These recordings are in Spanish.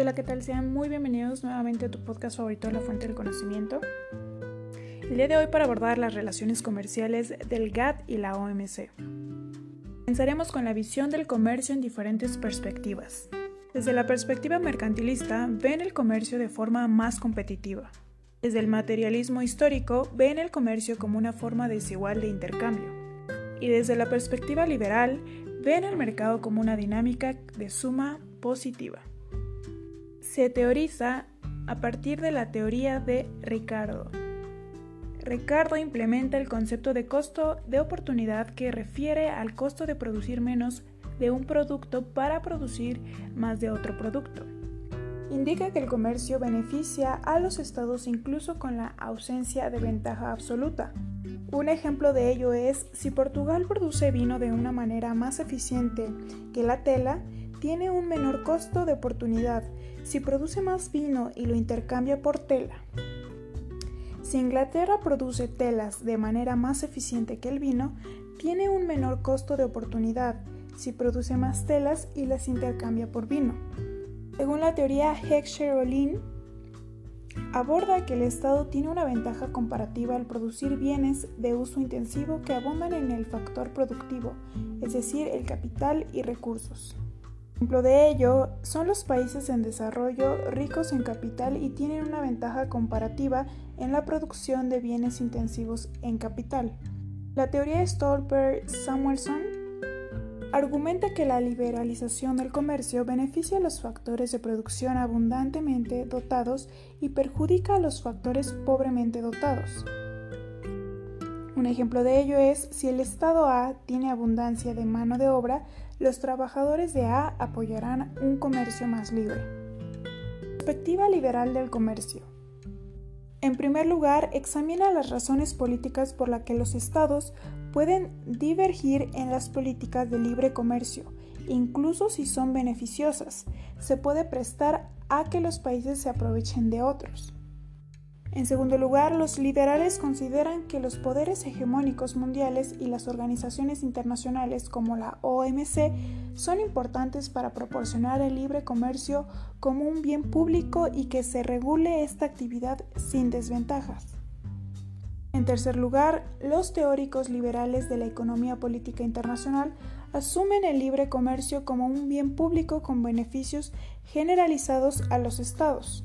hola, ¿qué tal? Sean muy bienvenidos nuevamente a tu podcast favorito, La Fuente del Conocimiento. El día de hoy para abordar las relaciones comerciales del GATT y la OMC. Comenzaremos con la visión del comercio en diferentes perspectivas. Desde la perspectiva mercantilista, ven el comercio de forma más competitiva. Desde el materialismo histórico, ven el comercio como una forma desigual de intercambio. Y desde la perspectiva liberal, ven el mercado como una dinámica de suma positiva se teoriza a partir de la teoría de Ricardo. Ricardo implementa el concepto de costo de oportunidad que refiere al costo de producir menos de un producto para producir más de otro producto. Indica que el comercio beneficia a los estados incluso con la ausencia de ventaja absoluta. Un ejemplo de ello es si Portugal produce vino de una manera más eficiente que la tela, tiene un menor costo de oportunidad si produce más vino y lo intercambia por tela. Si Inglaterra produce telas de manera más eficiente que el vino, tiene un menor costo de oportunidad si produce más telas y las intercambia por vino. Según la teoría Heckscher-Ohlin, aborda que el Estado tiene una ventaja comparativa al producir bienes de uso intensivo que abundan en el factor productivo, es decir, el capital y recursos. Ejemplo de ello son los países en desarrollo ricos en capital y tienen una ventaja comparativa en la producción de bienes intensivos en capital. La teoría Stolper-Samuelson argumenta que la liberalización del comercio beneficia a los factores de producción abundantemente dotados y perjudica a los factores pobremente dotados. Un ejemplo de ello es si el Estado A tiene abundancia de mano de obra, los trabajadores de A apoyarán un comercio más libre. Perspectiva liberal del comercio. En primer lugar, examina las razones políticas por las que los estados pueden divergir en las políticas de libre comercio, incluso si son beneficiosas. Se puede prestar a que los países se aprovechen de otros. En segundo lugar, los liberales consideran que los poderes hegemónicos mundiales y las organizaciones internacionales como la OMC son importantes para proporcionar el libre comercio como un bien público y que se regule esta actividad sin desventajas. En tercer lugar, los teóricos liberales de la economía política internacional asumen el libre comercio como un bien público con beneficios generalizados a los estados.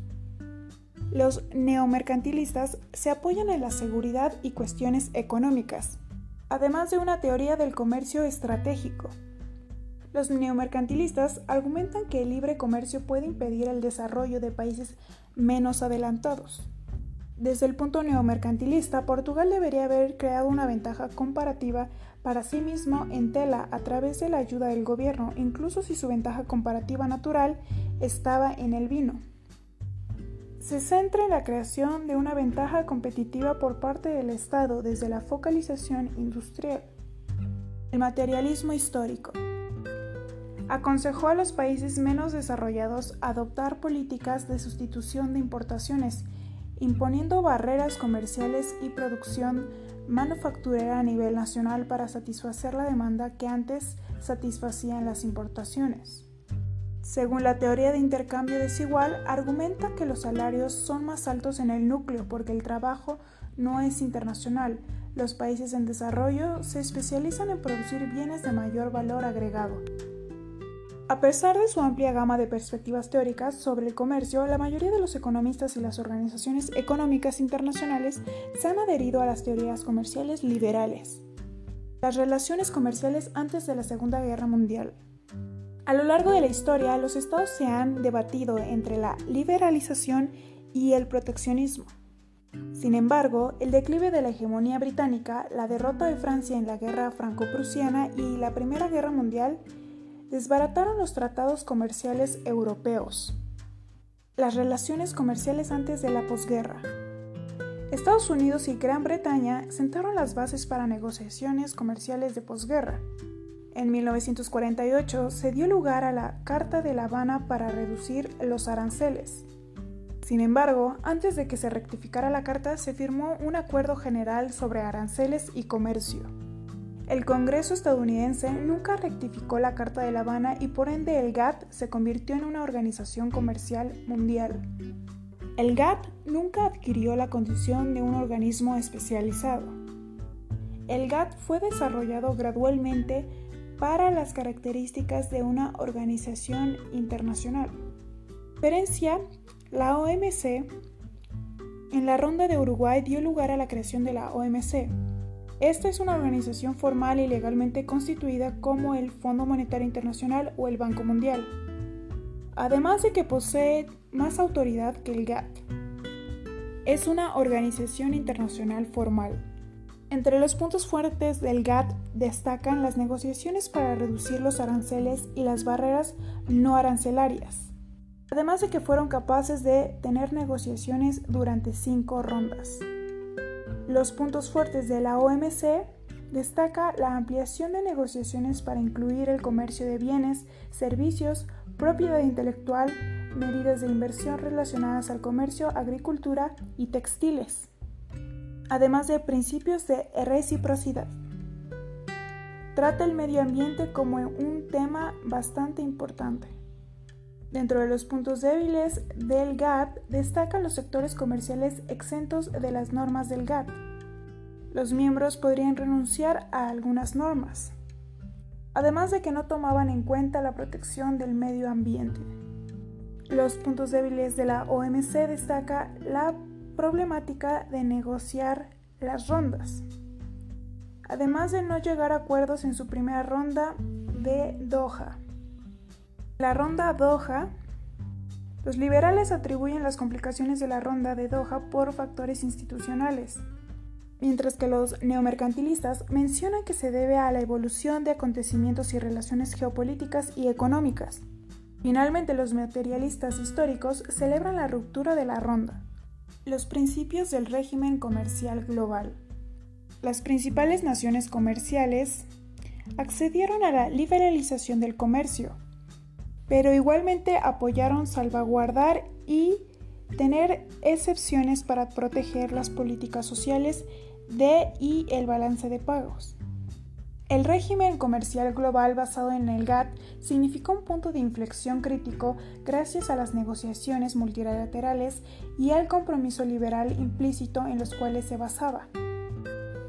Los neomercantilistas se apoyan en la seguridad y cuestiones económicas, además de una teoría del comercio estratégico. Los neomercantilistas argumentan que el libre comercio puede impedir el desarrollo de países menos adelantados. Desde el punto neomercantilista, Portugal debería haber creado una ventaja comparativa para sí mismo en tela a través de la ayuda del gobierno, incluso si su ventaja comparativa natural estaba en el vino se centra en la creación de una ventaja competitiva por parte del Estado desde la focalización industrial. El materialismo histórico. Aconsejó a los países menos desarrollados adoptar políticas de sustitución de importaciones, imponiendo barreras comerciales y producción manufacturera a nivel nacional para satisfacer la demanda que antes satisfacían las importaciones. Según la teoría de intercambio desigual, argumenta que los salarios son más altos en el núcleo porque el trabajo no es internacional. Los países en desarrollo se especializan en producir bienes de mayor valor agregado. A pesar de su amplia gama de perspectivas teóricas sobre el comercio, la mayoría de los economistas y las organizaciones económicas internacionales se han adherido a las teorías comerciales liberales. Las relaciones comerciales antes de la Segunda Guerra Mundial a lo largo de la historia, los estados se han debatido entre la liberalización y el proteccionismo. Sin embargo, el declive de la hegemonía británica, la derrota de Francia en la guerra franco-prusiana y la Primera Guerra Mundial desbarataron los tratados comerciales europeos. Las relaciones comerciales antes de la posguerra. Estados Unidos y Gran Bretaña sentaron las bases para negociaciones comerciales de posguerra. En 1948 se dio lugar a la Carta de La Habana para reducir los aranceles. Sin embargo, antes de que se rectificara la carta, se firmó un acuerdo general sobre aranceles y comercio. El Congreso estadounidense nunca rectificó la Carta de La Habana y por ende el GATT se convirtió en una organización comercial mundial. El GATT nunca adquirió la condición de un organismo especializado. El GATT fue desarrollado gradualmente para las características de una organización internacional. Diferencia, la OMC en la ronda de Uruguay dio lugar a la creación de la OMC, esta es una organización formal y legalmente constituida como el Fondo Monetario Internacional o el Banco Mundial, además de que posee más autoridad que el GATT. Es una organización internacional formal. Entre los puntos fuertes del GATT destacan las negociaciones para reducir los aranceles y las barreras no arancelarias, además de que fueron capaces de tener negociaciones durante cinco rondas. Los puntos fuertes de la OMC destaca la ampliación de negociaciones para incluir el comercio de bienes, servicios, propiedad intelectual, medidas de inversión relacionadas al comercio, agricultura y textiles, además de principios de reciprocidad. Trata el medio ambiente como un tema bastante importante. Dentro de los puntos débiles del GATT destacan los sectores comerciales exentos de las normas del GATT. Los miembros podrían renunciar a algunas normas, además de que no tomaban en cuenta la protección del medio ambiente. Los puntos débiles de la OMC destaca la problemática de negociar las rondas, además de no llegar a acuerdos en su primera ronda de Doha. La ronda Doha. Los liberales atribuyen las complicaciones de la ronda de Doha por factores institucionales, mientras que los neomercantilistas mencionan que se debe a la evolución de acontecimientos y relaciones geopolíticas y económicas. Finalmente, los materialistas históricos celebran la ruptura de la ronda. Los principios del régimen comercial global. Las principales naciones comerciales accedieron a la liberalización del comercio, pero igualmente apoyaron salvaguardar y tener excepciones para proteger las políticas sociales de y el balance de pagos. El régimen comercial global basado en el GATT significó un punto de inflexión crítico gracias a las negociaciones multilaterales y al compromiso liberal implícito en los cuales se basaba.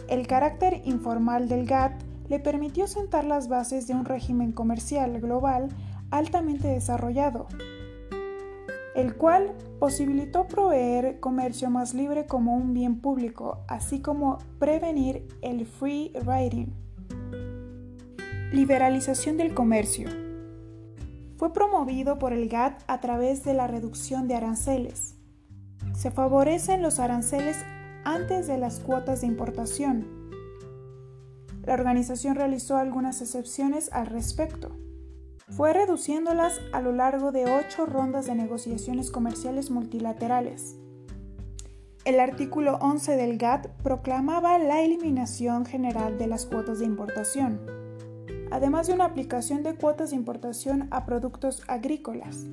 El carácter informal del GATT le permitió sentar las bases de un régimen comercial global altamente desarrollado, el cual posibilitó proveer comercio más libre como un bien público, así como prevenir el free riding. Liberalización del comercio. Fue promovido por el GATT a través de la reducción de aranceles. Se favorecen los aranceles antes de las cuotas de importación. La organización realizó algunas excepciones al respecto fue reduciéndolas a lo largo de ocho rondas de negociaciones comerciales multilaterales. El artículo 11 del GATT proclamaba la eliminación general de las cuotas de importación, además de una aplicación de cuotas de importación a productos agrícolas.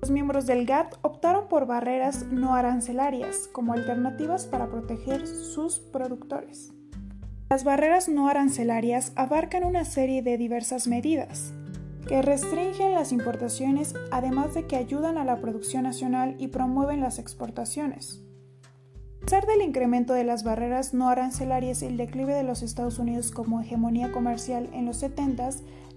Los miembros del GATT optaron por barreras no arancelarias como alternativas para proteger sus productores. Las barreras no arancelarias abarcan una serie de diversas medidas, que restringen las importaciones además de que ayudan a la producción nacional y promueven las exportaciones. A pesar del incremento de las barreras no arancelarias y el declive de los Estados Unidos como hegemonía comercial en los 70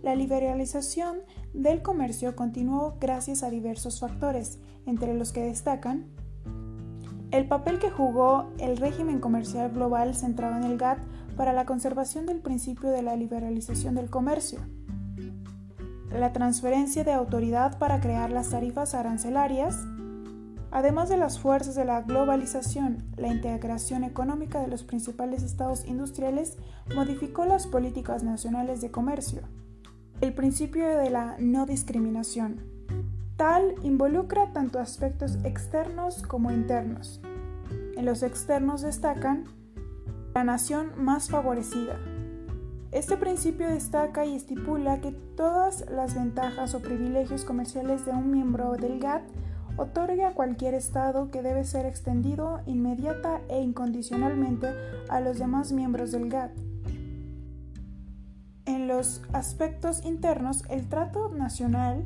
la liberalización del comercio continuó gracias a diversos factores, entre los que destacan el papel que jugó el régimen comercial global centrado en el GATT para la conservación del principio de la liberalización del comercio, la transferencia de autoridad para crear las tarifas arancelarias, además de las fuerzas de la globalización, la integración económica de los principales estados industriales modificó las políticas nacionales de comercio. El principio de la no discriminación. Tal involucra tanto aspectos externos como internos. En los externos destacan la nación más favorecida, este principio destaca y estipula que todas las ventajas o privilegios comerciales de un miembro del GATT otorgue a cualquier Estado que debe ser extendido inmediata e incondicionalmente a los demás miembros del GATT. En los aspectos internos, el trato nacional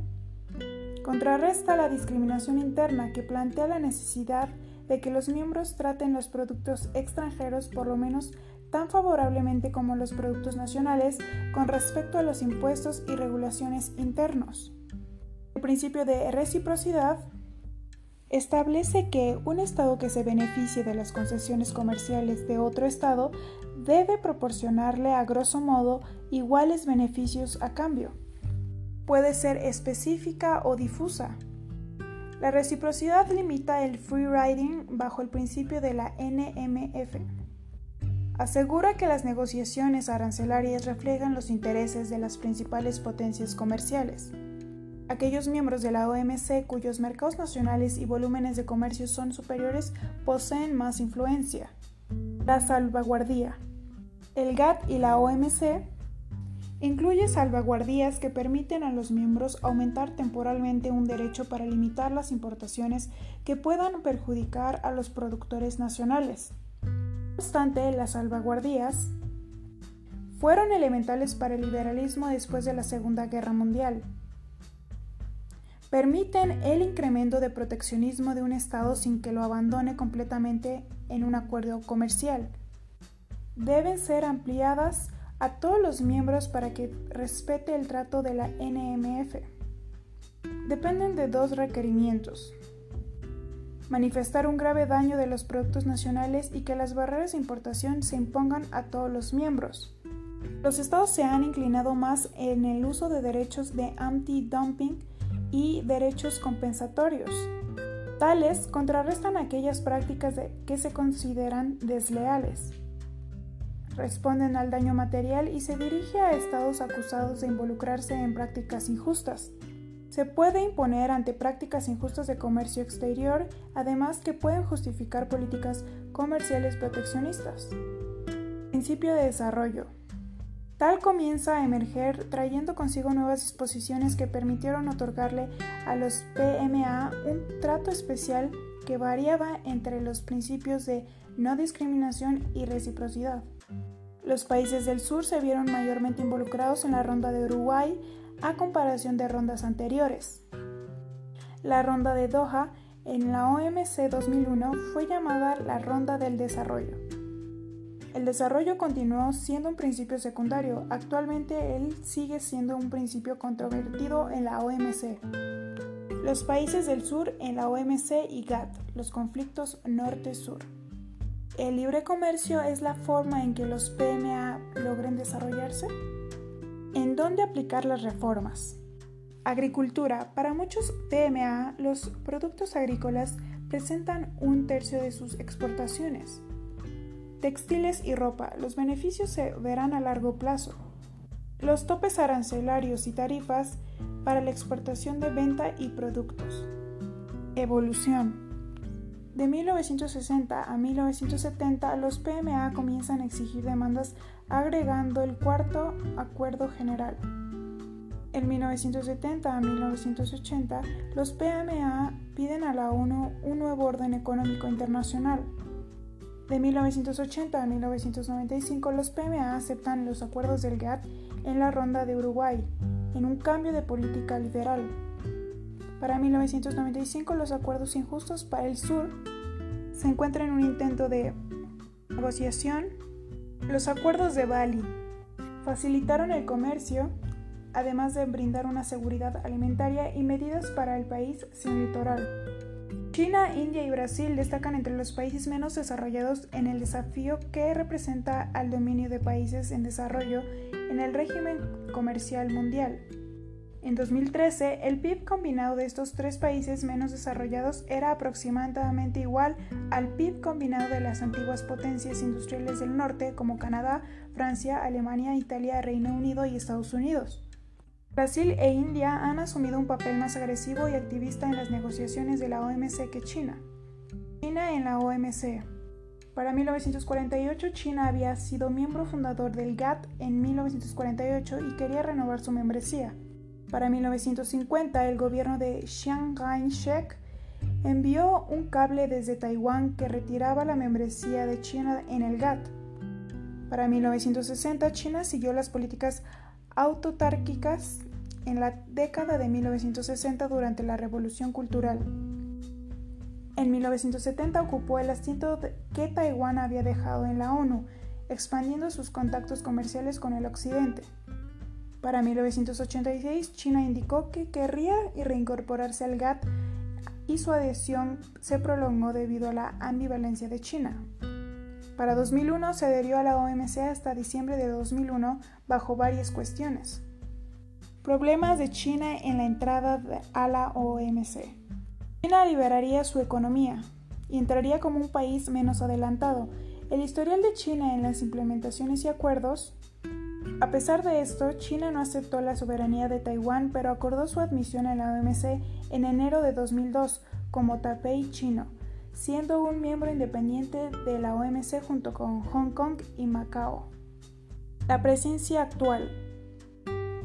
contrarresta la discriminación interna que plantea la necesidad de que los miembros traten los productos extranjeros por lo menos tan favorablemente como los productos nacionales con respecto a los impuestos y regulaciones internos. El principio de reciprocidad establece que un Estado que se beneficie de las concesiones comerciales de otro Estado debe proporcionarle a grosso modo iguales beneficios a cambio. Puede ser específica o difusa. La reciprocidad limita el free riding bajo el principio de la NMF. Asegura que las negociaciones arancelarias reflejan los intereses de las principales potencias comerciales. Aquellos miembros de la OMC cuyos mercados nacionales y volúmenes de comercio son superiores poseen más influencia. La salvaguardía. El GATT y la OMC incluye salvaguardías que permiten a los miembros aumentar temporalmente un derecho para limitar las importaciones que puedan perjudicar a los productores nacionales. No obstante, las salvaguardías fueron elementales para el liberalismo después de la Segunda Guerra Mundial permiten el incremento de proteccionismo de un Estado sin que lo abandone completamente en un acuerdo comercial. Deben ser ampliadas a todos los miembros para que respete el trato de la NMF. Dependen de dos requerimientos. Manifestar un grave daño de los productos nacionales y que las barreras de importación se impongan a todos los miembros. Los estados se han inclinado más en el uso de derechos de anti-dumping y derechos compensatorios. Tales contrarrestan aquellas prácticas que se consideran desleales. Responden al daño material y se dirige a estados acusados de involucrarse en prácticas injustas. Se puede imponer ante prácticas injustas de comercio exterior, además que pueden justificar políticas comerciales proteccionistas. Principio de desarrollo. Tal comienza a emerger trayendo consigo nuevas disposiciones que permitieron otorgarle a los PMA un trato especial que variaba entre los principios de no discriminación y reciprocidad. Los países del sur se vieron mayormente involucrados en la ronda de Uruguay a comparación de rondas anteriores. La ronda de Doha en la OMC 2001 fue llamada la ronda del desarrollo. El desarrollo continuó siendo un principio secundario. Actualmente él sigue siendo un principio controvertido en la OMC. Los países del sur en la OMC y GATT, los conflictos norte-sur. ¿El libre comercio es la forma en que los PMA logren desarrollarse? ¿En dónde aplicar las reformas? Agricultura. Para muchos PMA, los productos agrícolas presentan un tercio de sus exportaciones. Textiles y ropa. Los beneficios se verán a largo plazo. Los topes arancelarios y tarifas para la exportación de venta y productos. Evolución. De 1960 a 1970, los PMA comienzan a exigir demandas agregando el cuarto Acuerdo General. En 1970 a 1980, los PMA piden a la ONU un nuevo orden económico internacional. De 1980 a 1995, los PMA aceptan los acuerdos del GATT en la ronda de Uruguay, en un cambio de política liberal. Para 1995, los acuerdos injustos para el sur se encuentran en un intento de negociación. Los acuerdos de Bali facilitaron el comercio, además de brindar una seguridad alimentaria y medidas para el país sin litoral. China, India y Brasil destacan entre los países menos desarrollados en el desafío que representa al dominio de países en desarrollo en el régimen comercial mundial. En 2013, el PIB combinado de estos tres países menos desarrollados era aproximadamente igual al PIB combinado de las antiguas potencias industriales del norte como Canadá, Francia, Alemania, Italia, Reino Unido y Estados Unidos. Brasil e India han asumido un papel más agresivo y activista en las negociaciones de la OMC que China. China en la OMC. Para 1948, China había sido miembro fundador del GATT en 1948 y quería renovar su membresía. Para 1950, el gobierno de Chiang Kai-shek envió un cable desde Taiwán que retiraba la membresía de China en el GATT. Para 1960, China siguió las políticas autotárquicas en la década de 1960 durante la Revolución Cultural. En 1970 ocupó el asiento que Taiwán había dejado en la ONU, expandiendo sus contactos comerciales con el Occidente. Para 1986, China indicó que querría reincorporarse al GATT y su adhesión se prolongó debido a la ambivalencia de China. Para 2001 se adherió a la OMC hasta diciembre de 2001 bajo varias cuestiones. Problemas de China en la entrada a la OMC. China liberaría su economía y entraría como un país menos adelantado. El historial de China en las implementaciones y acuerdos a pesar de esto, China no aceptó la soberanía de Taiwán, pero acordó su admisión a la OMC en enero de 2002 como Taipei chino, siendo un miembro independiente de la OMC junto con Hong Kong y Macao. La presencia actual.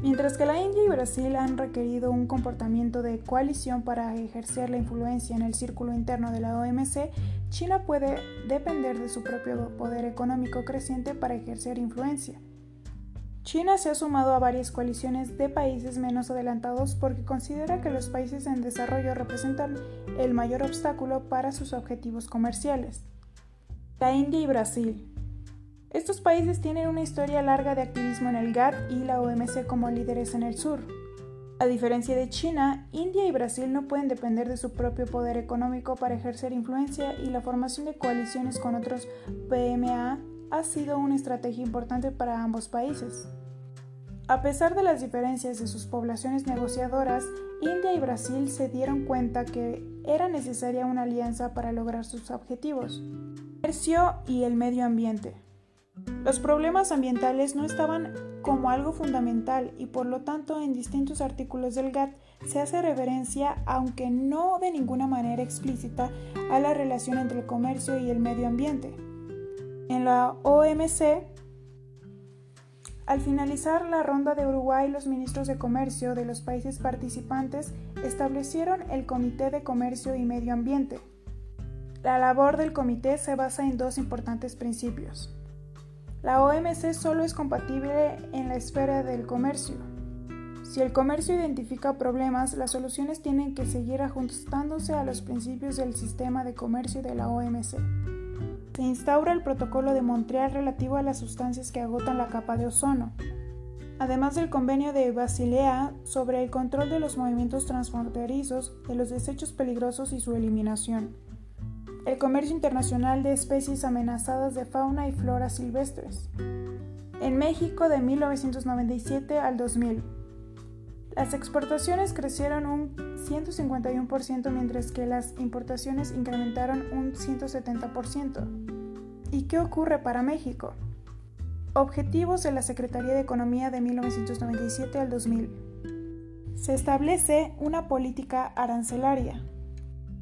Mientras que la India y Brasil han requerido un comportamiento de coalición para ejercer la influencia en el círculo interno de la OMC, China puede depender de su propio poder económico creciente para ejercer influencia. China se ha sumado a varias coaliciones de países menos adelantados porque considera que los países en desarrollo representan el mayor obstáculo para sus objetivos comerciales. La India y Brasil. Estos países tienen una historia larga de activismo en el GATT y la OMC como líderes en el sur. A diferencia de China, India y Brasil no pueden depender de su propio poder económico para ejercer influencia y la formación de coaliciones con otros PMA ha sido una estrategia importante para ambos países. A pesar de las diferencias de sus poblaciones negociadoras, India y Brasil se dieron cuenta que era necesaria una alianza para lograr sus objetivos. Comercio y el medio ambiente. Los problemas ambientales no estaban como algo fundamental y por lo tanto en distintos artículos del GATT se hace referencia, aunque no de ninguna manera explícita, a la relación entre el comercio y el medio ambiente. En la OMC, al finalizar la ronda de Uruguay, los ministros de Comercio de los países participantes establecieron el Comité de Comercio y Medio Ambiente. La labor del comité se basa en dos importantes principios. La OMC solo es compatible en la esfera del comercio. Si el comercio identifica problemas, las soluciones tienen que seguir ajustándose a los principios del sistema de comercio de la OMC se instaura el Protocolo de Montreal relativo a las sustancias que agotan la capa de ozono, además del Convenio de Basilea sobre el control de los movimientos transfronterizos de los desechos peligrosos y su eliminación, el comercio internacional de especies amenazadas de fauna y flora silvestres. En México de 1997 al 2000. Las exportaciones crecieron un 151% mientras que las importaciones incrementaron un 170%. ¿Y qué ocurre para México? Objetivos de la Secretaría de Economía de 1997 al 2000. Se establece una política arancelaria.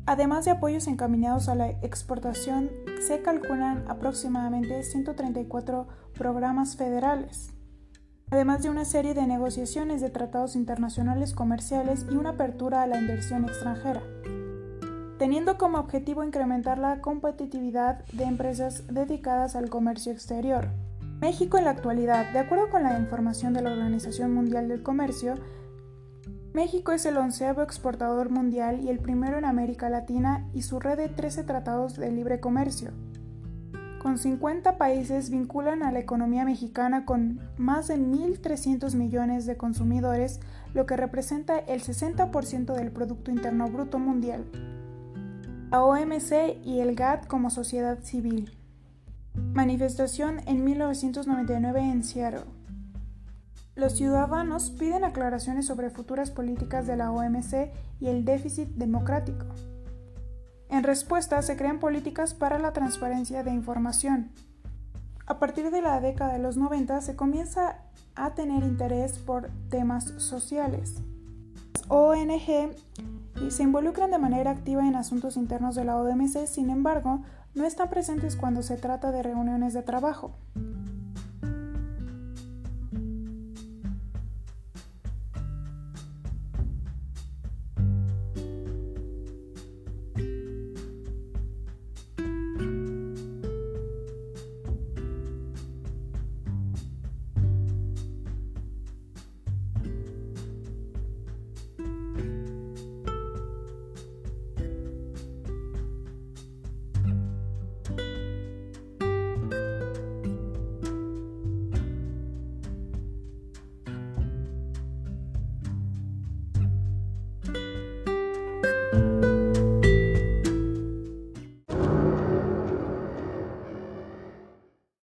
Además de apoyos encaminados a la exportación, se calculan aproximadamente 134 programas federales además de una serie de negociaciones de tratados internacionales comerciales y una apertura a la inversión extranjera, teniendo como objetivo incrementar la competitividad de empresas dedicadas al comercio exterior. México en la actualidad, de acuerdo con la información de la Organización Mundial del Comercio, México es el onceavo exportador mundial y el primero en América Latina y su red de 13 tratados de libre comercio con 50 países vinculan a la economía mexicana con más de 1.300 millones de consumidores, lo que representa el 60% del Producto Interno Bruto Mundial. La OMC y el GATT como sociedad civil. Manifestación en 1999 en Seattle. Los ciudadanos piden aclaraciones sobre futuras políticas de la OMC y el déficit democrático. En respuesta, se crean políticas para la transparencia de información. A partir de la década de los 90 se comienza a tener interés por temas sociales. Las ONG se involucran de manera activa en asuntos internos de la OMC, sin embargo, no están presentes cuando se trata de reuniones de trabajo.